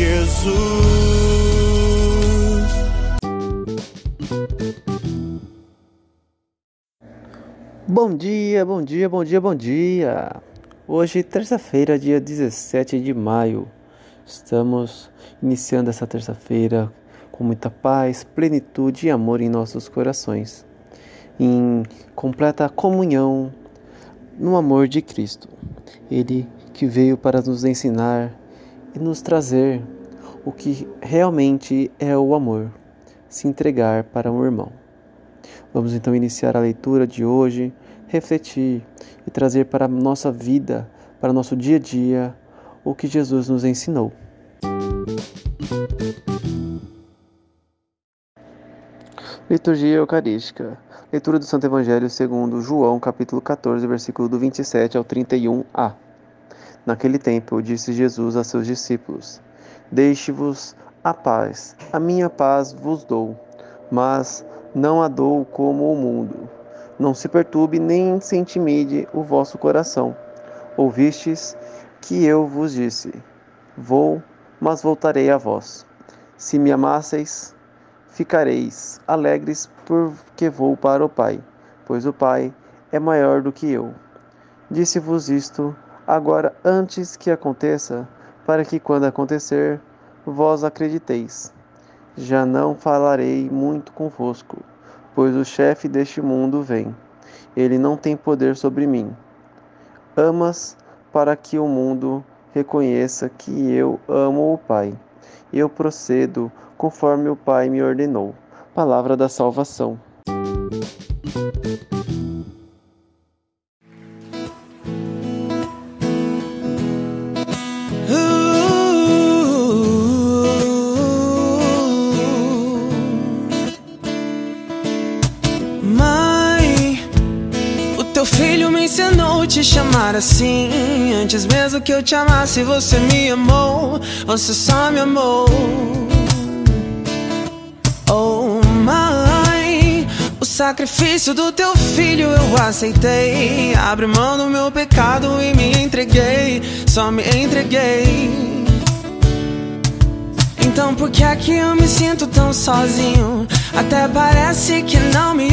Jesus. Bom dia, bom dia, bom dia, bom dia. Hoje, terça-feira, dia 17 de maio. Estamos iniciando essa terça-feira com muita paz, plenitude e amor em nossos corações, em completa comunhão no amor de Cristo. Ele que veio para nos ensinar e nos trazer o que realmente é o amor, se entregar para um irmão. Vamos então iniciar a leitura de hoje, refletir e trazer para a nossa vida, para nosso dia a dia, o que Jesus nos ensinou. Liturgia Eucarística. Leitura do Santo Evangelho segundo João, capítulo 14, versículo do 27 ao 31a. Naquele tempo disse Jesus a seus discípulos: Deixe-vos a paz, a minha paz vos dou, mas não a dou como o mundo. Não se perturbe nem se intimide o vosso coração. Ouvistes que eu vos disse: Vou, mas voltarei a vós. Se me amasseis, ficareis alegres porque vou para o Pai, pois o Pai é maior do que eu. Disse-vos isto agora antes que aconteça, para que quando acontecer, vós acrediteis. Já não falarei muito convosco, pois o chefe deste mundo vem. Ele não tem poder sobre mim. Amas para que o mundo reconheça que eu amo o Pai. Eu procedo conforme o Pai me ordenou. Palavra da salvação. Teu filho me ensinou te chamar assim. Antes mesmo que eu te amasse, você me amou. Você só me amou. Oh, mãe, o sacrifício do teu filho eu aceitei. Abre mão do meu pecado e me entreguei. Só me entreguei. Então por que é que eu me sinto tão sozinho? Até parece que não me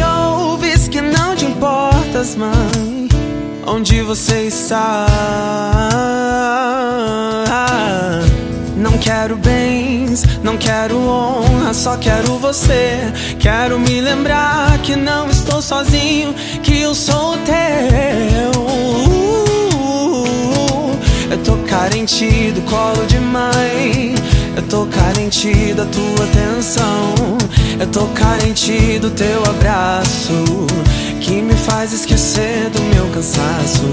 mãe. Onde você está? Não quero bens, não quero honra, só quero você. Quero me lembrar que não estou sozinho, que eu sou teu. Eu tô carente do colo de mãe. Eu tô carente da tua atenção. Eu tô carente do teu abraço. Que me faz esquecer do meu cansaço.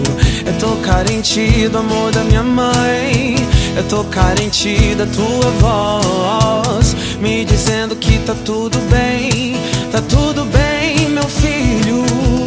Eu tô carente do amor da minha mãe. Eu tô carente da tua voz. Me dizendo que tá tudo bem. Tá tudo bem, meu filho.